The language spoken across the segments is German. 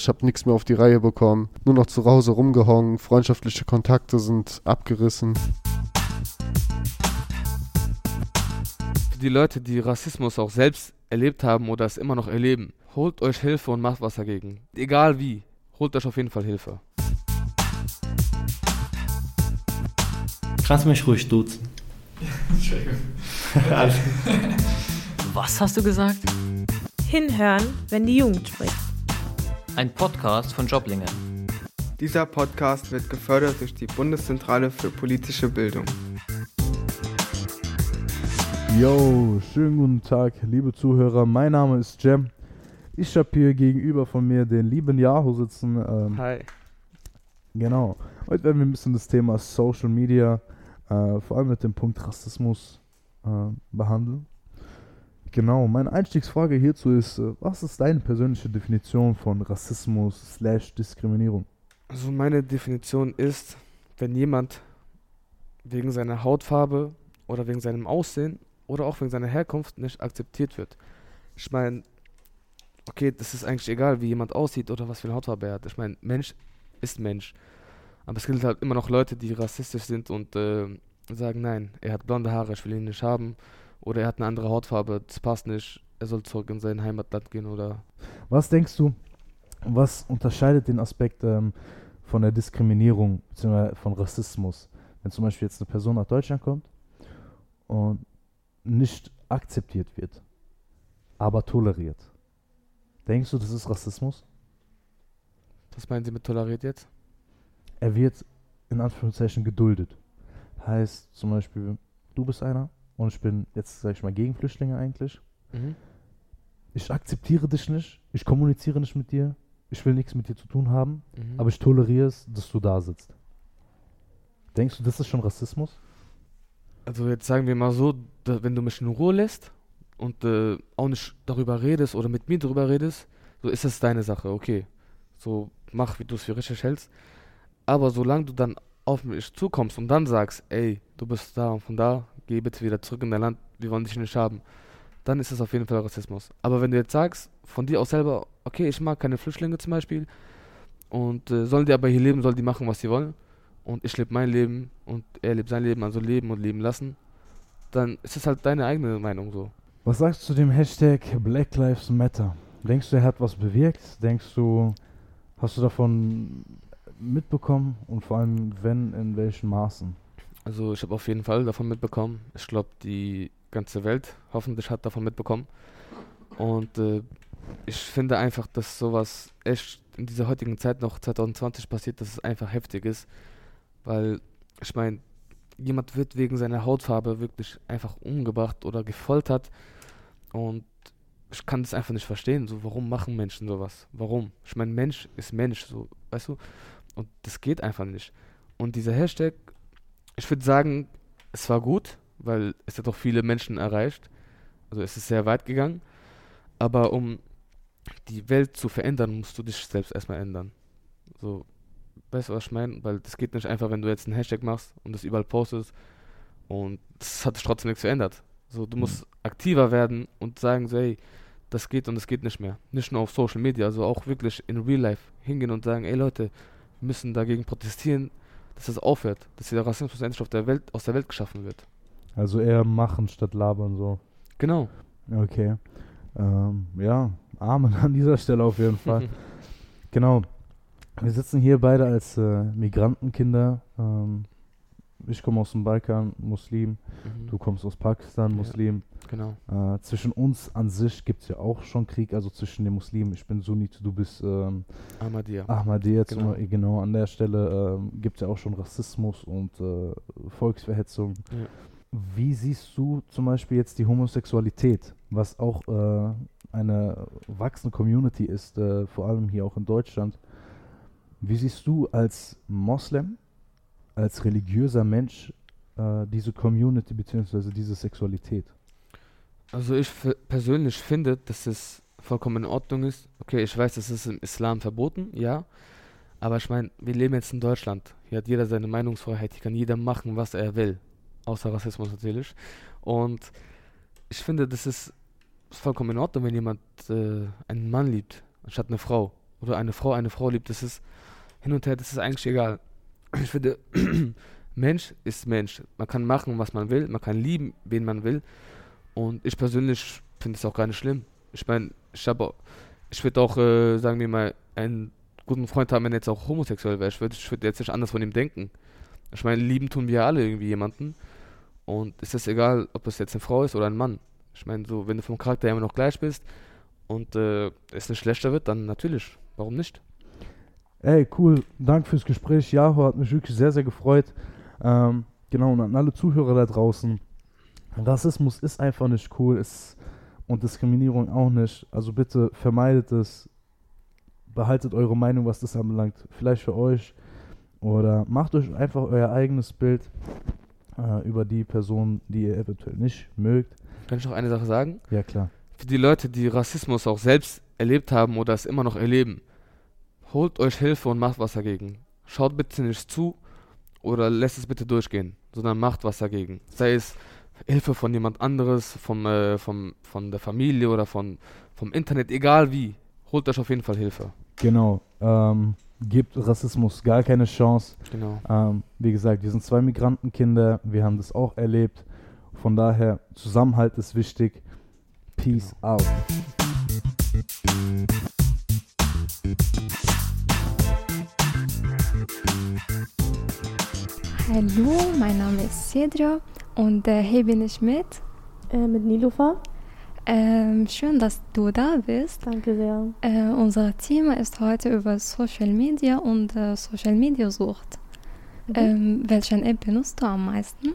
Ich habe nichts mehr auf die Reihe bekommen. Nur noch zu Hause rumgehongen. Freundschaftliche Kontakte sind abgerissen. Für die Leute, die Rassismus auch selbst erlebt haben oder es immer noch erleben, holt euch Hilfe und macht was dagegen. Egal wie, holt euch auf jeden Fall Hilfe. Kannst mich ruhig duzen. Was hast du gesagt? Hinhören, wenn die Jugend spricht. Ein Podcast von Joblinge. Dieser Podcast wird gefördert durch die Bundeszentrale für politische Bildung. Yo, schönen guten Tag, liebe Zuhörer. Mein Name ist Jem. Ich habe hier gegenüber von mir den lieben Yahoo sitzen. Ähm, Hi. Genau. Heute werden wir ein bisschen das Thema Social Media, äh, vor allem mit dem Punkt Rassismus, äh, behandeln. Genau, meine Einstiegsfrage hierzu ist, äh, was ist deine persönliche Definition von Rassismus slash Diskriminierung? Also meine Definition ist, wenn jemand wegen seiner Hautfarbe oder wegen seinem Aussehen oder auch wegen seiner Herkunft nicht akzeptiert wird. Ich meine, okay, das ist eigentlich egal, wie jemand aussieht oder was für eine Hautfarbe er hat. Ich meine, Mensch ist Mensch. Aber es gibt halt immer noch Leute, die rassistisch sind und äh, sagen, nein, er hat blonde Haare, ich will ihn nicht haben. Oder er hat eine andere Hautfarbe, das passt nicht, er soll zurück in sein Heimatland gehen oder Was denkst du, was unterscheidet den Aspekt ähm, von der Diskriminierung bzw. von Rassismus? Wenn zum Beispiel jetzt eine Person nach Deutschland kommt und nicht akzeptiert wird, aber toleriert. Denkst du, das ist Rassismus? was meinen Sie mit toleriert jetzt? Er wird in Anführungszeichen geduldet. Heißt zum Beispiel, du bist einer und ich bin jetzt, sag ich mal, gegen Flüchtlinge eigentlich. Mhm. Ich akzeptiere dich nicht, ich kommuniziere nicht mit dir, ich will nichts mit dir zu tun haben, Mhm. aber ich toleriere es, dass du da sitzt. Denkst du, das ist schon Rassismus? Also jetzt sagen wir mal so, wenn du mich in Ruhe lässt und äh, auch nicht darüber redest oder mit mir darüber redest, so ist das deine Sache, okay. So mach, wie du es für richtig hältst. Aber solange du dann auf mich zukommst und dann sagst, ey, du bist da und von da, geh bitte wieder zurück in dein Land, wir wollen dich nicht haben, dann ist es auf jeden Fall Rassismus. Aber wenn du jetzt sagst, von dir aus selber, okay, ich mag keine Flüchtlinge zum Beispiel und äh, sollen die aber hier leben, sollen die machen, was sie wollen und ich lebe mein Leben und er lebt sein Leben, also leben und leben lassen, dann ist es halt deine eigene Meinung so. Was sagst du zu dem Hashtag Black Lives Matter? Denkst du, er hat was bewirkt? Denkst du, hast du davon mitbekommen und vor allem, wenn, in welchen Maßen? Also ich habe auf jeden Fall davon mitbekommen. Ich glaube, die ganze Welt hoffentlich hat davon mitbekommen. Und äh, ich finde einfach, dass sowas echt in dieser heutigen Zeit noch 2020 passiert, dass es einfach heftig ist. Weil, ich meine, jemand wird wegen seiner Hautfarbe wirklich einfach umgebracht oder gefoltert. Und ich kann das einfach nicht verstehen. So, warum machen Menschen sowas? Warum? Ich meine, Mensch ist Mensch, so, weißt du? Und das geht einfach nicht. Und dieser Hashtag, ich würde sagen, es war gut, weil es hat auch viele Menschen erreicht. Also es ist sehr weit gegangen. Aber um die Welt zu verändern, musst du dich selbst erstmal ändern. So, weißt du, was ich meine? Weil das geht nicht einfach, wenn du jetzt einen Hashtag machst und das überall postest und das hat sich trotzdem nichts verändert. So, du musst aktiver werden und sagen, so, hey, das geht und das geht nicht mehr. Nicht nur auf Social Media, also auch wirklich in Real Life hingehen und sagen, ey Leute, wir müssen dagegen protestieren, dass das aufhört, dass dieser Rassismus endlich auf der Welt, aus der Welt geschaffen wird. Also eher machen statt labern so. Genau. Okay. Ähm, ja, Amen an dieser Stelle auf jeden Fall. genau. Wir sitzen hier beide als äh, Migrantenkinder. Ähm, ich komme aus dem Balkan, Muslim. Mhm. Du kommst aus Pakistan, Ja. Muslim. Genau. Äh, zwischen uns an sich gibt es ja auch schon Krieg, also zwischen den Muslimen. Ich bin Sunnit, du bist ähm, Ahmadiyya. Ahmadiyya. Genau. Genau. genau, an der Stelle ähm, gibt es ja auch schon Rassismus und äh, Volksverhetzung. Ja. Wie siehst du zum Beispiel jetzt die Homosexualität, was auch äh, eine wachsende Community ist, äh, vor allem hier auch in Deutschland? Wie siehst du als Moslem, als religiöser Mensch äh, diese Community bzw. diese Sexualität? Also ich persönlich finde, dass es vollkommen in Ordnung ist. Okay, ich weiß, das ist im Islam verboten, ja. Aber ich meine, wir leben jetzt in Deutschland. Hier hat jeder seine Meinungsfreiheit. Hier kann jeder machen, was er will. Außer Rassismus natürlich. Und ich finde, das ist vollkommen in Ordnung, wenn jemand äh, einen Mann liebt, anstatt eine Frau. oder eine Frau eine Frau liebt, das ist hin und her, das ist eigentlich egal. Ich finde, Mensch ist Mensch. Man kann machen, was man will, man kann lieben, wen man will. Und ich persönlich finde es auch gar nicht schlimm. Ich meine, ich habe, ich würde auch, äh, sagen wir mal, einen guten Freund haben, wenn er jetzt auch homosexuell wäre. Ich würde ich würd jetzt nicht anders von ihm denken. Ich meine, lieben tun wir alle irgendwie jemanden. Und ist es egal, ob es jetzt eine Frau ist oder ein Mann. Ich meine, so, wenn du vom Charakter immer noch gleich bist und äh, es nicht schlechter wird, dann natürlich. Warum nicht? Ey, cool. Danke fürs Gespräch. Jaho hat mich wirklich sehr, sehr gefreut. Ähm, genau, und an alle Zuhörer da draußen. Rassismus ist einfach nicht cool ist, und Diskriminierung auch nicht. Also bitte vermeidet es. Behaltet eure Meinung, was das anbelangt. Vielleicht für euch. Oder macht euch einfach euer eigenes Bild äh, über die Person, die ihr eventuell nicht mögt. Kann ich noch eine Sache sagen? Ja, klar. Für die Leute, die Rassismus auch selbst erlebt haben oder es immer noch erleben, holt euch Hilfe und macht was dagegen. Schaut bitte nicht zu oder lässt es bitte durchgehen, sondern macht was dagegen. Sei es Hilfe von jemand anderes, vom, äh, vom, von der Familie oder von, vom Internet, egal wie. Holt euch auf jeden Fall Hilfe. Genau. Ähm, gibt Rassismus gar keine Chance. Genau. Ähm, wie gesagt, wir sind zwei Migrantenkinder, wir haben das auch erlebt. Von daher, Zusammenhalt ist wichtig. Peace out. Hallo, mein Name ist Cedro und äh, hier bin ich mit. Äh, mit Nilufa. Ähm, schön, dass du da bist. Danke sehr. Äh, unser Thema ist heute über Social Media und äh, Social Media Sucht. Mhm. Ähm, welchen App benutzt du am meisten?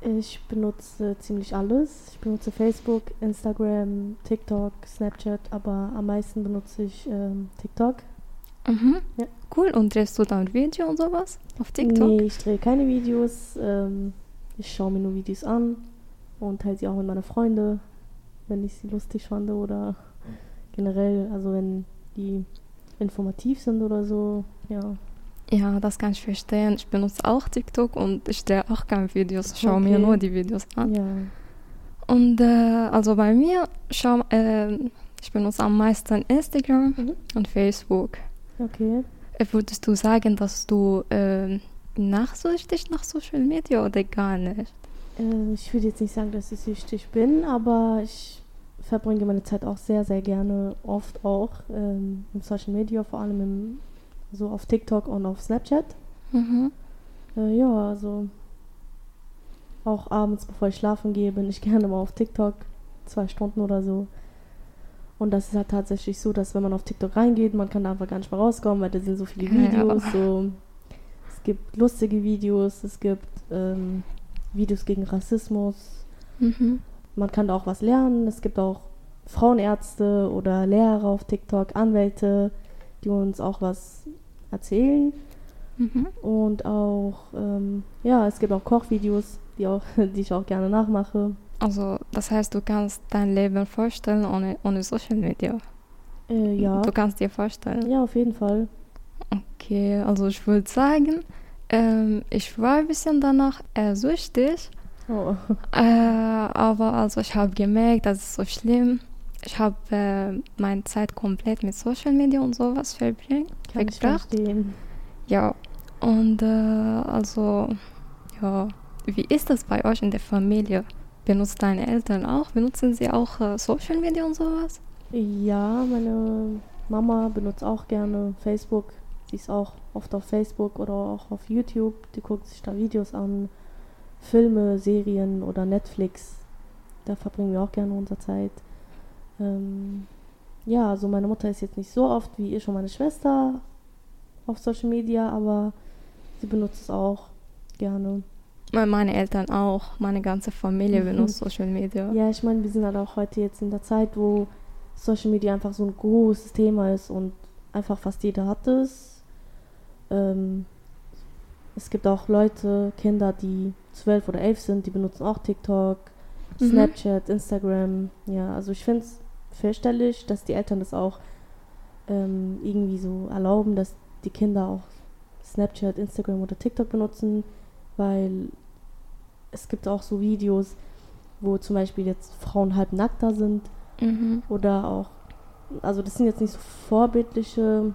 Ich benutze ziemlich alles. Ich benutze Facebook, Instagram, TikTok, Snapchat, aber am meisten benutze ich ähm, TikTok. Mhm. Ja. Cool. Und drehst du dann Video und sowas auf TikTok? Nee, ich drehe keine Videos. Ähm, ich schaue mir nur Videos an und teile sie auch mit meinen Freunden, wenn ich sie lustig fand oder generell, also wenn die informativ sind oder so. Ja. Ja, das kann ich verstehen. Ich benutze auch TikTok und ich drehe auch keine Videos. Ich schaue mir Okay. nur die Videos an. Ja. Und äh, also bei mir, schau, äh, ich benutze am meisten Instagram Mhm. und Facebook. Okay. Äh, Würdest du sagen, dass du äh, nachsüchtig nach Social Media oder gar nicht? Äh, ich würde jetzt nicht sagen, dass ich süchtig bin, aber ich verbringe meine Zeit auch sehr, sehr gerne, oft auch ähm, im Social Media, vor allem im, so auf TikTok und auf Snapchat. Mhm. Äh, ja, also auch abends, bevor ich schlafen gehe, bin ich gerne mal auf TikTok, zwei Stunden oder so. Und das ist halt tatsächlich so, dass wenn man auf TikTok reingeht, man kann da einfach gar nicht mehr rauskommen, weil da sind so viele Ja. Videos. So, es gibt lustige Videos, es gibt ähm, Videos gegen Rassismus. Mhm. Man kann da auch was lernen. Es gibt auch Frauenärzte oder Lehrer auf TikTok, Anwälte, die uns auch was erzählen. Mhm. Und auch, ähm, ja, es gibt auch Kochvideos, die, auch, die ich auch gerne nachmache. Also, das heißt, du kannst dein Leben vorstellen ohne, ohne Social Media. Äh, ja. Du kannst dir vorstellen. Ja, auf jeden Fall. Okay, also ich würde sagen, ähm, ich war ein bisschen danach eher süchtig. Oh. Äh, aber also ich habe gemerkt, das ist so schlimm. Ich habe äh, meine Zeit komplett mit Social Media und sowas verbringt. Kann ich verbracht. verstehen. Ja, und äh, also, ja, wie ist das bei euch in der Familie? Benutzt deine Eltern auch? Benutzen sie auch äh, Social Media und sowas? Ja, meine Mama benutzt auch gerne Facebook. Sie ist auch oft auf Facebook oder auch auf YouTube. Die guckt sich da Videos an, Filme, Serien oder Netflix. Da verbringen wir auch gerne unsere Zeit. Ähm, ja, also meine Mutter ist jetzt nicht so oft wie ich und meine Schwester auf Social Media, aber sie benutzt es auch gerne. Me- Meine Eltern auch, meine ganze Familie Mhm. benutzt Social Media. Ja, ich meine, wir sind halt auch heute jetzt in der Zeit, wo Social Media einfach so ein großes Thema ist und einfach fast jeder hat es. Ähm, es gibt auch Leute, Kinder, die zwölf oder elf sind, die benutzen auch TikTok, Mhm. Snapchat, Instagram. Ja, also ich finde es fürchterlich, dass die Eltern das auch ähm, irgendwie so erlauben, dass die Kinder auch Snapchat, Instagram oder TikTok benutzen, weil es gibt auch so Videos, wo zum Beispiel jetzt Frauen halb nackt da sind Mhm. oder auch, also das sind jetzt nicht so vorbildliche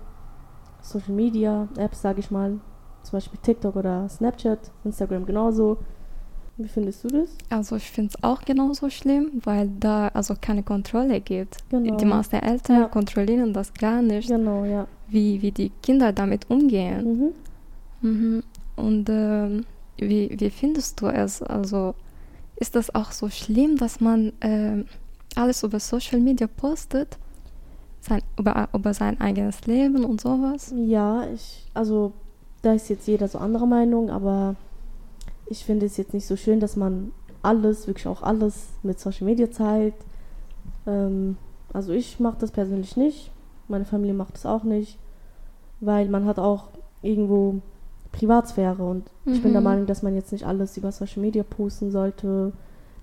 Social Media Apps, sage ich mal, zum Beispiel TikTok oder Snapchat, Instagram genauso. Wie findest du das? Also ich finde es auch genauso schlimm, weil da also keine Kontrolle gibt. Genau. Die meisten Eltern Ja. kontrollieren das gar nicht, Genau, ja. wie, wie die Kinder damit umgehen. Mhm. Mhm. Und ähm, wie, wie findest du es? Also ist das auch so schlimm, dass man ähm, alles über Social Media postet? Sein, über, über sein eigenes Leben und sowas? Ja, ich, also da ist jetzt jeder so anderer Meinung, aber ich finde es jetzt nicht so schön, dass man alles, wirklich auch alles mit Social Media zeigt. Ähm, also ich mache das persönlich nicht, meine Familie macht das auch nicht, weil man hat auch irgendwo Privatsphäre und ich bin der Mhm. Meinung, dass man jetzt nicht alles über Social Media posten sollte.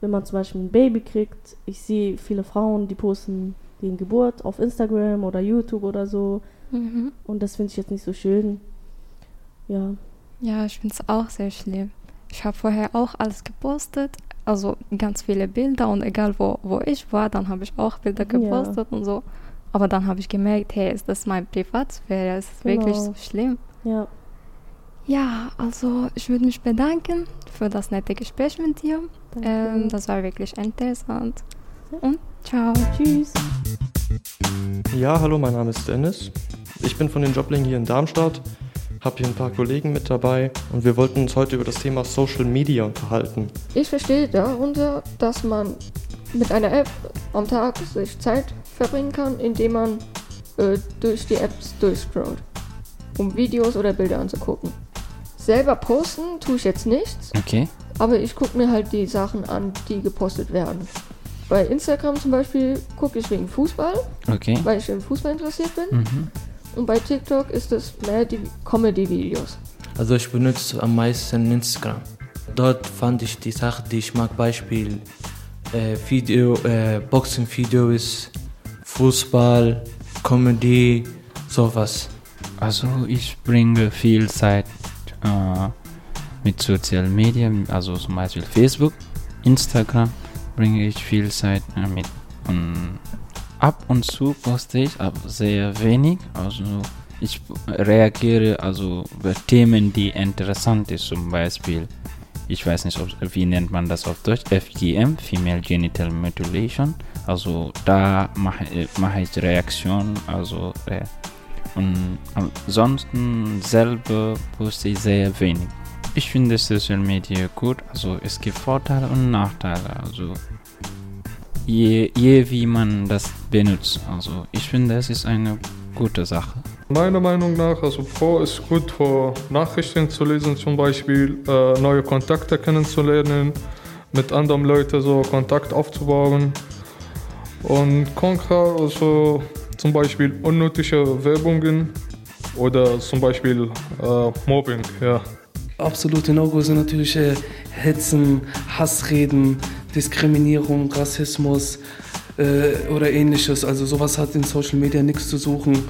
Wenn man zum Beispiel ein Baby kriegt, ich sehe viele Frauen, die posten die Geburt auf Instagram oder YouTube oder so. Mhm. Und das finde ich jetzt nicht so schön. Ja. Ja, ich finde es auch sehr schlimm. Ich habe vorher auch alles gepostet, also ganz viele Bilder und egal wo, wo ich war, dann habe ich auch Bilder Ja. gepostet und so. Aber dann habe ich gemerkt, hey, ist das mein Privatsphäre? Es ist wirklich Genau. so schlimm. Ja. Ja, also ich würde mich bedanken für das nette Gespräch mit dir. Ähm, das war wirklich interessant. Und ciao. Tschüss. Ja, hallo, mein Name ist Dennis. Ich bin von den Jobling hier in Darmstadt, habe hier ein paar Kollegen mit dabei und wir wollten uns heute über das Thema Social Media unterhalten. Ich verstehe darunter, dass man mit einer App am Tag sich Zeit verbringen kann, indem man äh, durch die Apps durchscrollt, um Videos oder Bilder anzugucken. Selber posten tue ich jetzt nichts, Okay. aber ich gucke mir halt die Sachen an, die gepostet werden. Bei Instagram zum Beispiel gucke ich wegen Fußball, Okay. weil ich im Fußball interessiert bin. Mhm. Und bei TikTok ist es mehr die Comedy-Videos. Also ich benutze am meisten Instagram. Dort fand ich die Sachen, die ich mag, Beispiel äh, Video, äh, Boxing-Videos, Fußball, Comedy, sowas. Also ich bringe viel Zeit äh, mit Social Media, also zum Beispiel Facebook, Instagram bringe ich viel Zeit äh, mit. Und ab und zu poste ich, aber sehr wenig. Also ich reagiere also über Themen, die interessant ist, zum Beispiel. Ich weiß nicht, ob, wie nennt man das auf Deutsch? FGM, Female Genital Mutilation. Also da mache mache ich Reaktion, also äh, und ansonsten selber poste ich sehr wenig. Ich finde Social Media gut, also es gibt Vorteile und Nachteile, also je, je wie man das benutzt. Also ich finde es ist eine gute Sache. Meiner Meinung nach, also Pro ist gut für Nachrichten zu lesen, zum Beispiel äh, neue Kontakte kennenzulernen, mit anderen Leuten so Kontakt aufzubauen. Und Contra, also zum Beispiel unnötige Werbungen oder zum Beispiel äh, Mobbing, ja. Absolute No-Go sind natürlich äh, Hetzen, Hassreden, Diskriminierung, Rassismus äh, oder ähnliches. Also sowas hat in Social Media nichts zu suchen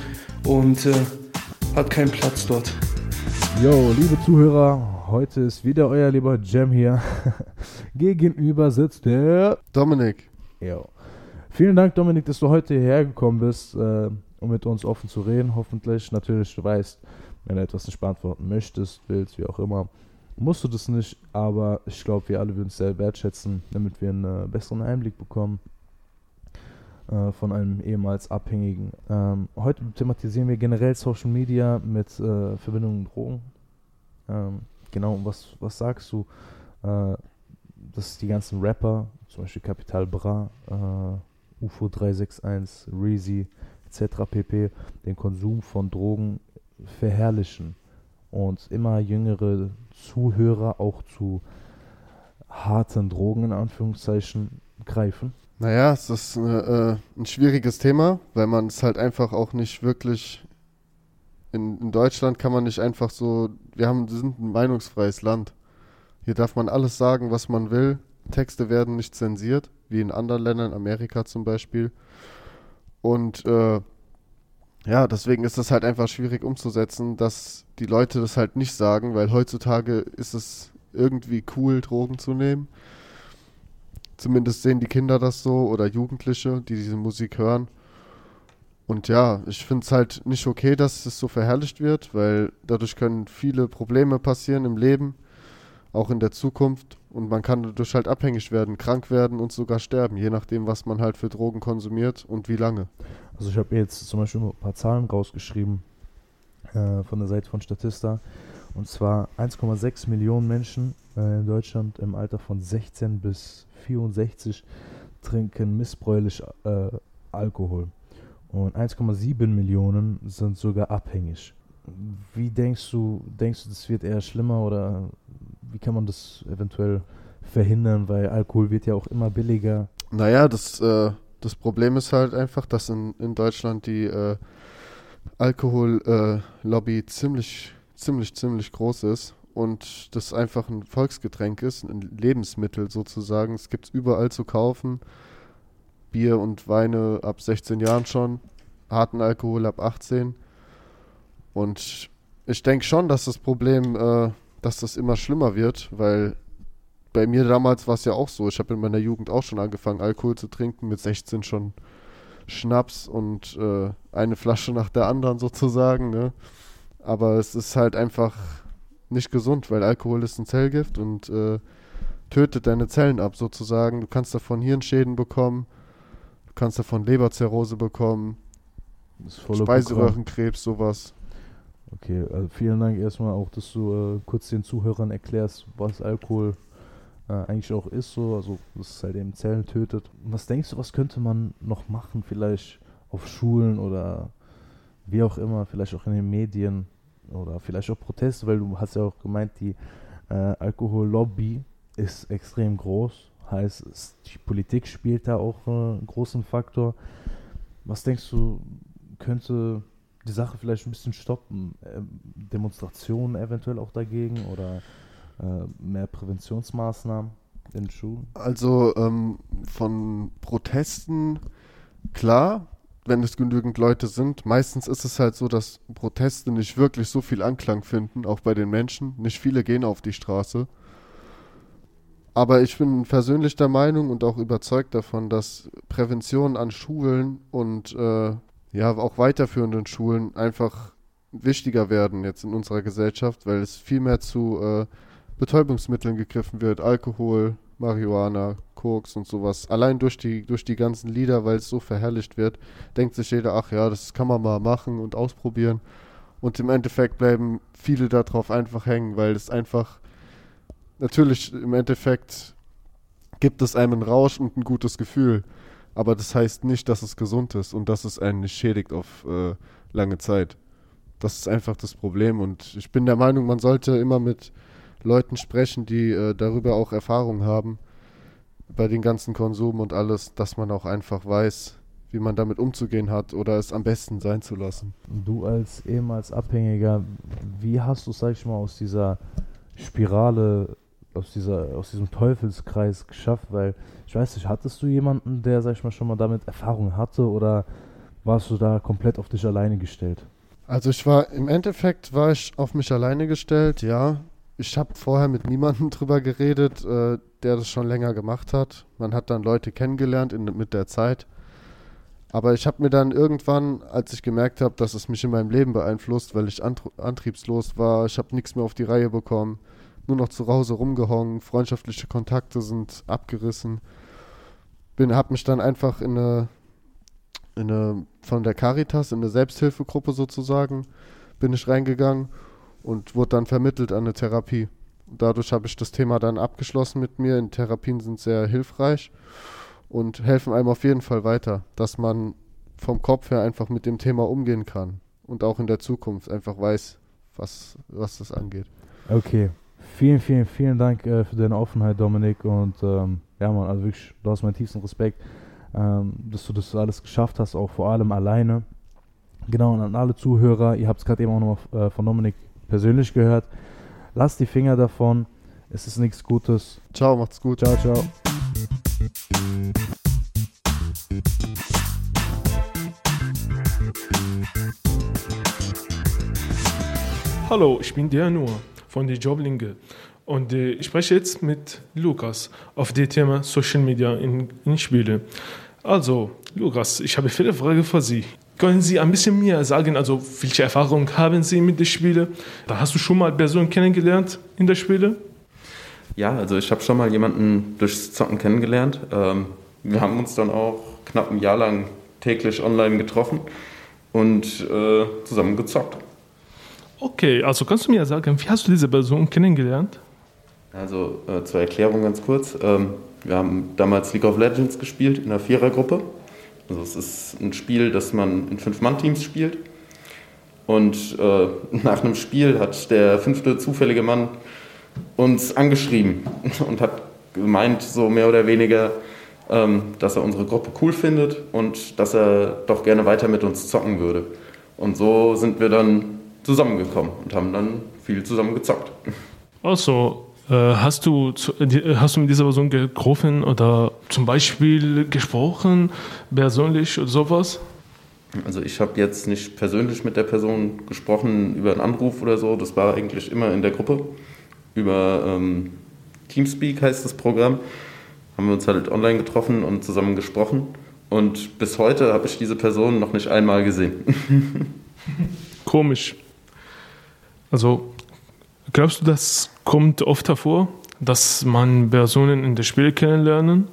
und äh, hat keinen Platz dort. Yo, liebe Zuhörer, heute ist wieder euer lieber Jam hier. Gegenüber sitzt der Dominik. Jo. Vielen Dank, Dominik, dass du heute hierher gekommen bist, äh, um mit uns offen zu reden. Hoffentlich, natürlich, du weißt, wenn du etwas nicht beantworten möchtest, willst, wie auch immer, musst du das nicht. Aber ich glaube, wir alle würden es sehr wertschätzen, damit wir einen äh, besseren Einblick bekommen äh, von einem ehemals Abhängigen. Ähm, heute thematisieren wir generell Social Media mit äh, Verbindungen mit Drogen. Ähm, genau, und was, was sagst du, äh, dass die ganzen Rapper, zum Beispiel Capital Bra, äh, UFO 361, Reezy etc. pp. den Konsum von Drogen verherrlichen und immer jüngere Zuhörer auch zu harten Drogen in Anführungszeichen greifen? Naja, es ist äh, äh, ein schwieriges Thema, weil man es halt einfach auch nicht wirklich. In, in Deutschland kann man nicht einfach so. Wir haben, wir sind ein meinungsfreies Land. Hier darf man alles sagen, was man will. Texte werden nicht zensiert, wie in anderen Ländern, Amerika zum Beispiel. Und äh, ja, deswegen ist das halt einfach schwierig umzusetzen, dass die Leute das halt nicht sagen, weil heutzutage ist es irgendwie cool, Drogen zu nehmen. Zumindest sehen die Kinder das so oder Jugendliche, die diese Musik hören. Und ja, ich finde es halt nicht okay, dass es so verherrlicht wird, weil dadurch können viele Probleme passieren im Leben, auch in der Zukunft. Und man kann dadurch halt abhängig werden, krank werden und sogar sterben, je nachdem, was man halt für Drogen konsumiert und wie lange. Also ich habe jetzt zum Beispiel ein paar Zahlen rausgeschrieben äh, von der Seite von Statista. Und zwar 1,6 Millionen Menschen äh, in Deutschland im Alter von 16 bis 64 trinken missbräulich äh, Alkohol. Und 1,7 Millionen sind sogar abhängig. Wie denkst du, denkst du, das wird eher schlimmer oder wie kann man das eventuell verhindern? Weil Alkohol wird ja auch immer billiger. Naja, das, äh, das Problem ist halt einfach, dass in, in Deutschland die äh, Alkohollobby äh, ziemlich, ziemlich, ziemlich groß ist und das einfach ein Volksgetränk ist, ein Lebensmittel sozusagen. Es gibt es überall zu kaufen. Bier und Weine ab 16 Jahren schon, harten Alkohol ab 18. Und ich denke schon, dass das Problem, äh, dass das immer schlimmer wird, weil bei mir damals war es ja auch so. Ich habe in meiner Jugend auch schon angefangen, Alkohol zu trinken, mit 16 schon Schnaps und äh, eine Flasche nach der anderen sozusagen. Ne? Aber es ist halt einfach nicht gesund, weil Alkohol ist ein Zellgift und äh, tötet deine Zellen ab sozusagen. Du kannst davon Hirnschäden bekommen, du kannst davon Leberzirrhose bekommen, Speiseröhrenkrebs, sowas. Okay, also vielen Dank erstmal auch, dass du äh, kurz den Zuhörern erklärst, was Alkohol äh, eigentlich auch ist, so, also dass es halt eben Zellen tötet. Was denkst du, was könnte man noch machen, vielleicht auf Schulen oder wie auch immer, vielleicht auch in den Medien oder vielleicht auch Proteste, weil du hast ja auch gemeint, die äh, Alkohollobby ist extrem groß, heißt, es, die Politik spielt da auch äh, einen großen Faktor. Was denkst du, könnte die Sache vielleicht ein bisschen stoppen? Äh, Demonstrationen eventuell auch dagegen oder äh, mehr Präventionsmaßnahmen in Schulen? Also ähm, von Protesten, klar, wenn es genügend Leute sind. Meistens ist es halt so, dass Proteste nicht wirklich so viel Anklang finden, auch bei den Menschen. Nicht viele gehen auf die Straße. Aber ich bin persönlich der Meinung und auch überzeugt davon, dass Prävention an Schulen und äh, ja auch weiterführenden Schulen einfach wichtiger werden jetzt in unserer Gesellschaft, weil es viel mehr zu äh, Betäubungsmitteln gegriffen wird, Alkohol, Marihuana, Koks und sowas. Allein durch die, durch die ganzen Lieder, weil es so verherrlicht wird, denkt sich jeder, ach ja, das kann man mal machen und ausprobieren. Und im Endeffekt bleiben viele darauf einfach hängen, weil es einfach, natürlich im Endeffekt gibt es einem einen Rausch und ein gutes Gefühl. Aber das heißt nicht, dass es gesund ist und dass es einen nicht schädigt auf äh, lange Zeit. Das ist einfach das Problem. Und ich bin der Meinung, man sollte immer mit Leuten sprechen, die äh, darüber auch Erfahrung haben, bei den ganzen Konsum und alles, dass man auch einfach weiß, wie man damit umzugehen hat oder es am besten sein zu lassen. Du als ehemals Abhängiger, wie hast du, sag ich mal, aus dieser Spirale aus, dieser, aus diesem Teufelskreis geschafft? Weil ich weiß nicht, hattest du jemanden, der, sag ich mal, schon mal damit Erfahrung hatte oder warst du da komplett auf dich alleine gestellt? Also ich war im Endeffekt war ich auf mich alleine gestellt, ja. Ich habe vorher mit niemandem drüber geredet, äh, der das schon länger gemacht hat. Man hat dann Leute kennengelernt in, mit der Zeit. Aber ich habe mir dann irgendwann, als ich gemerkt habe, dass es mich in meinem Leben beeinflusst, weil ich antriebslos war, ich habe nichts mehr auf die Reihe bekommen, nur noch zu Hause rumgehongen, freundschaftliche Kontakte sind abgerissen. Bin, habe mich dann einfach in eine, in eine, von der Caritas, in eine Selbsthilfegruppe sozusagen, bin ich reingegangen und wurde dann vermittelt an eine Therapie. Dadurch habe ich das Thema dann abgeschlossen mit mir. In Therapien sind sehr hilfreich und helfen einem auf jeden Fall weiter, dass man vom Kopf her einfach mit dem Thema umgehen kann und auch in der Zukunft einfach weiß, was, was das angeht. Okay, Vielen, vielen, vielen Dank äh, für deine Offenheit, Dominik. Und ähm, ja, man, also wirklich, du hast meinen tiefsten Respekt, ähm, dass du das alles geschafft hast, auch vor allem alleine. Genau, und an alle Zuhörer, ihr habt es gerade eben auch noch äh, von Dominik persönlich gehört. Lasst die Finger davon. Es ist nichts Gutes. Ciao, macht's gut. Ciao, ciao. Hallo, ich bin der Nur von den Joblinge. Und äh, ich spreche jetzt mit Lukas auf das Thema Social Media in, in Spiele. Also, Lukas, ich habe viele Fragen für Sie. Können Sie ein bisschen mehr sagen, also welche Erfahrung haben Sie mit den Spielen? Da hast du schon mal Personen kennengelernt in der Spiele? Ja, also ich habe schon mal jemanden durchs Zocken kennengelernt. Ähm, wir haben uns dann auch knapp ein Jahr lang täglich online getroffen und äh, zusammen gezockt. Okay, also kannst du mir sagen, wie hast du diese Person kennengelernt? Also äh, zur Erklärung ganz kurz. Ähm, wir haben damals League of Legends gespielt in einer Vierergruppe. Also es ist ein Spiel, das man in Fünf-Mann-Teams spielt. Und äh, nach einem Spiel hat der fünfte zufällige Mann uns angeschrieben und hat gemeint, so mehr oder weniger, ähm, dass er unsere Gruppe cool findet und dass er doch gerne weiter mit uns zocken würde. Und so sind wir dann zusammengekommen und haben dann viel zusammen gezockt. Also, äh, hast, du, zu- hast du mit dieser Person getroffen oder zum Beispiel gesprochen, persönlich oder sowas? Also ich habe jetzt nicht persönlich mit der Person gesprochen über einen Anruf oder so, das war eigentlich immer in der Gruppe. Über ähm, Teamspeak heißt das Programm, haben wir uns halt online getroffen und zusammen gesprochen. Und bis heute habe ich diese Person noch nicht einmal gesehen. Komisch. Also, glaubst du, das kommt oft hervor, dass man Personen in der Spiel kennenlernen?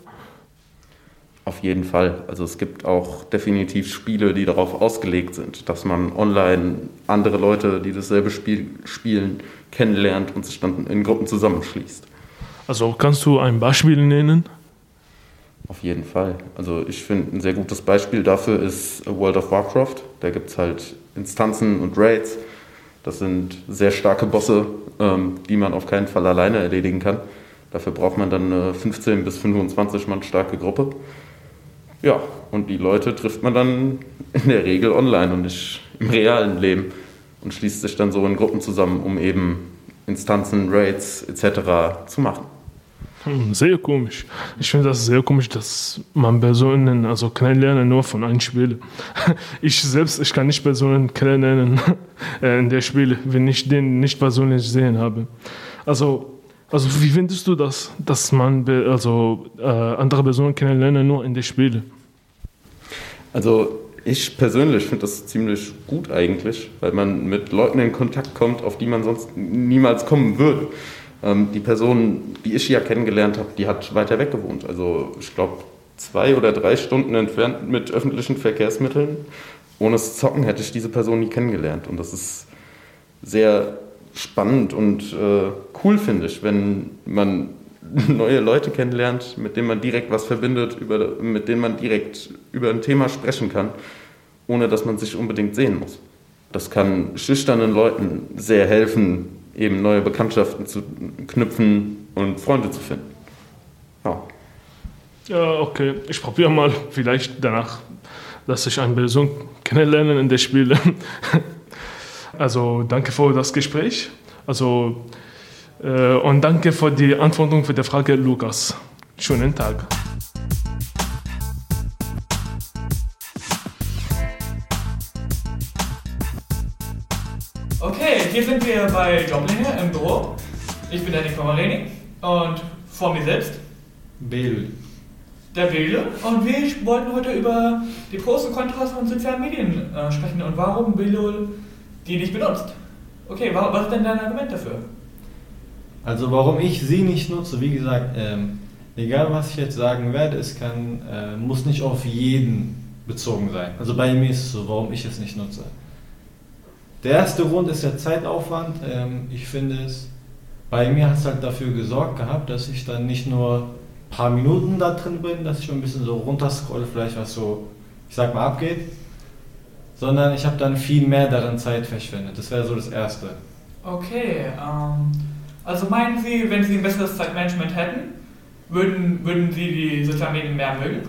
Auf jeden Fall. Also es gibt auch definitiv Spiele, die darauf ausgelegt sind, dass man online andere Leute, die dasselbe Spiel spielen, kennenlernt und sich dann in Gruppen zusammenschließt. Also, kannst du ein Beispiel nennen? Auf jeden Fall. Also ich finde, ein sehr gutes Beispiel dafür ist World of Warcraft. Da gibt es halt Instanzen und Raids. Das sind sehr starke Bosse, ähm, die man auf keinen Fall alleine erledigen kann. Dafür braucht man dann eine 15 bis 25 Mann starke Gruppe. Ja, und die Leute trifft man dann in der Regel online und nicht im realen Leben und schließt sich dann so in Gruppen zusammen, um eben Instanzen, Raids etc. zu machen. Hm, sehr komisch. Ich finde das sehr komisch, dass man Personen also kennenlernen nur von einem Spiel. Ich selbst, ich kann nicht Personen kennenlernen äh, in der Spiel, wenn ich den nicht persönlich gesehen habe. Also, also wie findest du das, dass man also äh, andere Personen kennenlernen nur in der Spiele? Also ich persönlich finde das ziemlich gut eigentlich, weil man mit Leuten in Kontakt kommt, auf die man sonst niemals kommen würde. Ähm, die Person, die ich ja kennengelernt habe, die hat weiter weg gewohnt. Also ich glaube zwei oder drei Stunden entfernt mit öffentlichen Verkehrsmitteln. Ohne das Zocken hätte ich diese Person nie kennengelernt. Und das ist sehr spannend und äh, cool, finde ich, wenn man neue Leute kennenlernt, mit denen man direkt was verbindet, über, mit denen man direkt über ein Thema sprechen kann, ohne dass man sich unbedingt sehen muss. Das kann schüchternen Leuten sehr helfen, eben neue Bekanntschaften zu knüpfen und Freunde zu finden. Ja. Ja, okay. Ich probiere mal vielleicht danach, dass ich eine Person kennenlerne in der Spiele. Also danke für das Gespräch. Also äh, und danke für die Antwortung für die Frage, Lukas. Schönen Tag. Hier bei Joblinge im Büro. Ich bin der Nico Marini und vor mir selbst Bel. der Bilde. Und wir wollten heute über die Pros und Kontras von sozialen Medien äh, sprechen und warum Bilde die nicht benutzt. Okay, wa was ist denn dein Argument dafür? Also warum ich sie nicht nutze, wie gesagt, ähm, egal was ich jetzt sagen werde, es kann, äh, muss nicht auf jeden bezogen sein. Also bei mir ist es so, warum ich es nicht nutze. Der erste Grund ist der Zeitaufwand. Ähm, ich finde es, bei mir hat es halt dafür gesorgt gehabt, dass ich dann nicht nur ein paar Minuten da drin bin, dass ich ein bisschen so runterscrolle, vielleicht was so, ich sag mal, abgeht, sondern ich habe dann viel mehr darin Zeit verschwendet. Das wäre so das Erste. Okay, ähm, also meinen Sie, wenn Sie ein besseres Zeitmanagement hätten, würden, würden Sie die sozialen Medien mehr mögen?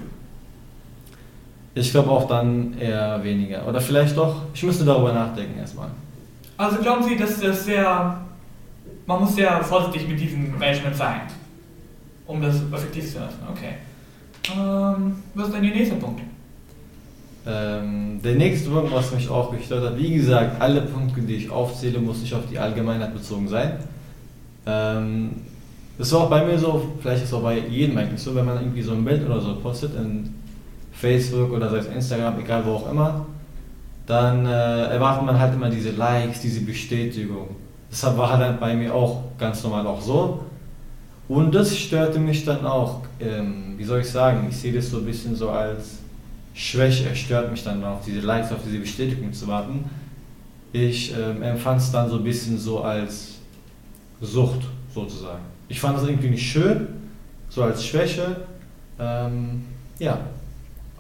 Ich glaube auch dann eher weniger. Oder vielleicht doch, ich müsste darüber nachdenken erstmal. Also glauben Sie, dass das sehr. Man muss sehr vorsichtig mit diesem Management sein, um das effektiv zu lassen. Okay. Ähm, was ist denn Ihr nächster Punkt? Ähm, der nächste Punkt, was mich auch gestört hat, wie gesagt, alle Punkte, die ich aufzähle, muss nicht auf die Allgemeinheit bezogen sein. Ähm, das war auch bei mir so, vielleicht ist es auch bei jedem eigentlich so, wenn man irgendwie so ein Bild oder so postet in Facebook oder sei es Instagram, egal wo auch immer, dann äh, erwartet man halt immer diese Likes, diese Bestätigung. Deshalb war halt bei mir auch ganz normal auch so. Und das störte mich dann auch, ähm, wie soll ich sagen, ich sehe das so ein bisschen so als Schwäche, es stört mich dann auf diese Likes, auf diese Bestätigung zu warten. Ich ähm, empfand es dann so ein bisschen so als Sucht sozusagen. Ich fand das irgendwie nicht schön, so als Schwäche. Ähm, ja.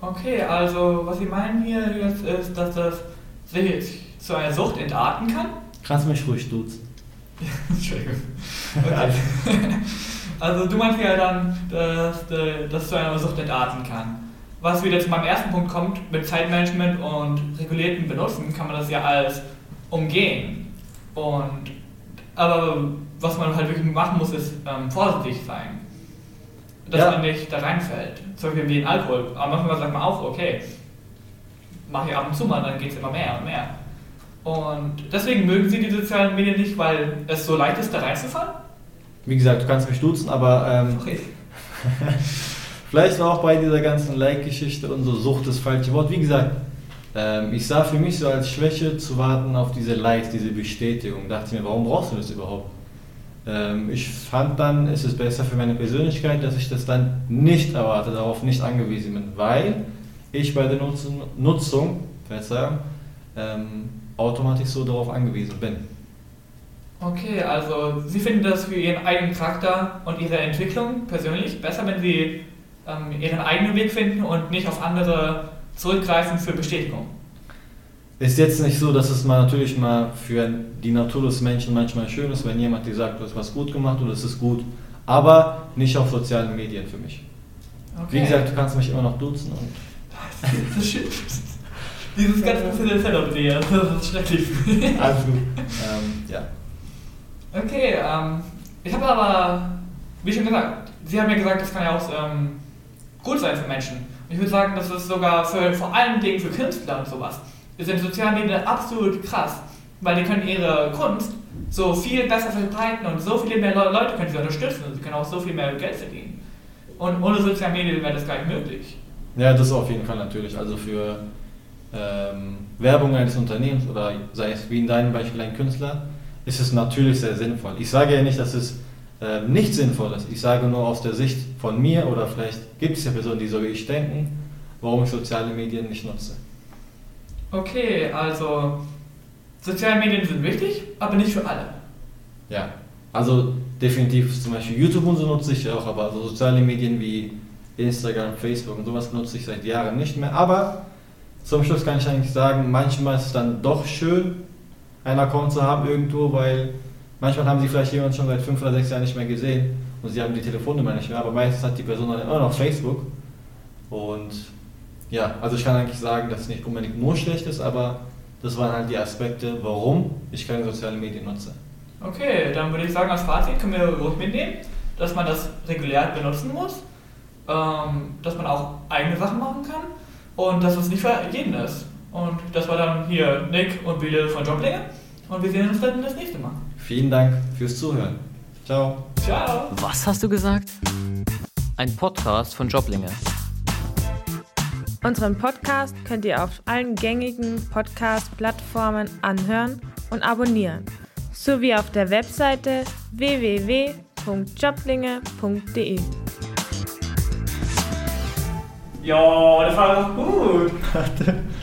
Okay, also was Sie meinen hier jetzt ist, dass das sich zu einer Sucht entarten kann? Kannst du mich ruhig duzen? Entschuldigung. Okay. also du meinst ja dann, dass das zu einer Sucht entarten kann. Was wieder zu meinem ersten Punkt kommt, mit Zeitmanagement und regulierten Benutzen kann man das ja als umgehen. Und, aber was man halt wirklich machen muss, ist ähm, vorsichtig sein. Dass Ja. man nicht da reinfällt. Zum Beispiel wie in Alkohol. Aber manchmal sagt man auch, okay, mache ich ab und zu mal, dann geht es immer mehr und mehr. Und deswegen mögen sie die sozialen Medien nicht, weil es so leicht ist, da reinzufallen? Wie gesagt, du kannst mich duzen, aber ähm, vielleicht war auch bei dieser ganzen Like-Geschichte und so Sucht das falsche Wort. Wie gesagt, ähm, ich sah für mich so als Schwäche zu warten auf diese Likes, diese Bestätigung. Dachte mir, warum brauchst du das überhaupt? Ähm, ich fand dann, es ist besser für meine Persönlichkeit, dass ich das dann nicht erwarte, darauf nicht angewiesen bin, weil ich bei der Nutzung, Nutzung Verzeihung, ähm, automatisch so darauf angewiesen bin. Okay, also Sie finden das für Ihren eigenen Charakter und Ihre Entwicklung persönlich besser, wenn Sie ähm, Ihren eigenen Weg finden und nicht auf andere zurückgreifen für Bestätigung. Ist jetzt nicht so, dass es mal natürlich mal für die Natur des Menschen manchmal schön ist, wenn jemand dir sagt, du hast was gut gemacht oder es ist gut, aber nicht auf sozialen Medien für mich. Okay. Wie gesagt, du kannst mich immer noch duzen und Das ist schön. Dieses ganz professionelle Setup, das ist schrecklich. alles gut. Ähm, ja. Okay, ähm, ich habe aber, wie schon gesagt, Sie haben ja gesagt, das kann ja auch ähm, gut sein für Menschen. Ich würde sagen, das ist sogar für, vor allen Dingen für Künstler und sowas. Ist in sozialen Medien absolut krass, weil die können ihre Kunst so viel besser verbreiten und so viele mehr Le Leute können sie unterstützen und sie können auch so viel mehr Geld verdienen. Und ohne soziale Medien wäre das gar nicht möglich. Ja, das auf jeden Fall natürlich. Also für ähm, Werbung eines Unternehmens oder sei es wie in deinem Beispiel ein Künstler, ist es natürlich sehr sinnvoll. Ich sage ja nicht, dass es ähm, nicht sinnvoll ist. Ich sage nur aus der Sicht von mir oder vielleicht gibt es ja Personen, die so wie ich denken, warum ich soziale Medien nicht nutze. Okay, also soziale Medien sind wichtig, aber nicht für alle. Ja, also definitiv zum Beispiel YouTube und so nutze ich auch, aber so soziale Medien wie Instagram, Facebook und sowas nutze ich seit Jahren nicht mehr. Aber zum Schluss kann ich eigentlich sagen, manchmal ist es dann doch schön, einen Account zu haben irgendwo, weil manchmal haben sie vielleicht jemanden schon seit fünf oder sechs Jahren nicht mehr gesehen und sie haben die Telefonnummer nicht mehr, aber meistens hat die Person dann immer noch Facebook. Und ja, also ich kann eigentlich sagen, dass es nicht unbedingt nur schlecht ist, aber das waren halt die Aspekte, warum ich keine sozialen Medien nutze. Okay, dann würde ich sagen, als Fazit können wir ruhig mitnehmen, dass man das regulär benutzen muss, ähm, dass man auch eigene Sachen machen kann und dass es nicht für jeden ist. Und das war dann hier Nick und Biele von Joblinge und wir sehen uns dann das nächste Mal. Vielen Dank fürs Zuhören. Ciao. Ciao. Was hast du gesagt? Ein Podcast von Joblinge. Unseren Podcast könnt ihr auf allen gängigen Podcast-Plattformen anhören und abonnieren, sowie auf der Webseite www.joblinge.de. Ja, das war doch gut.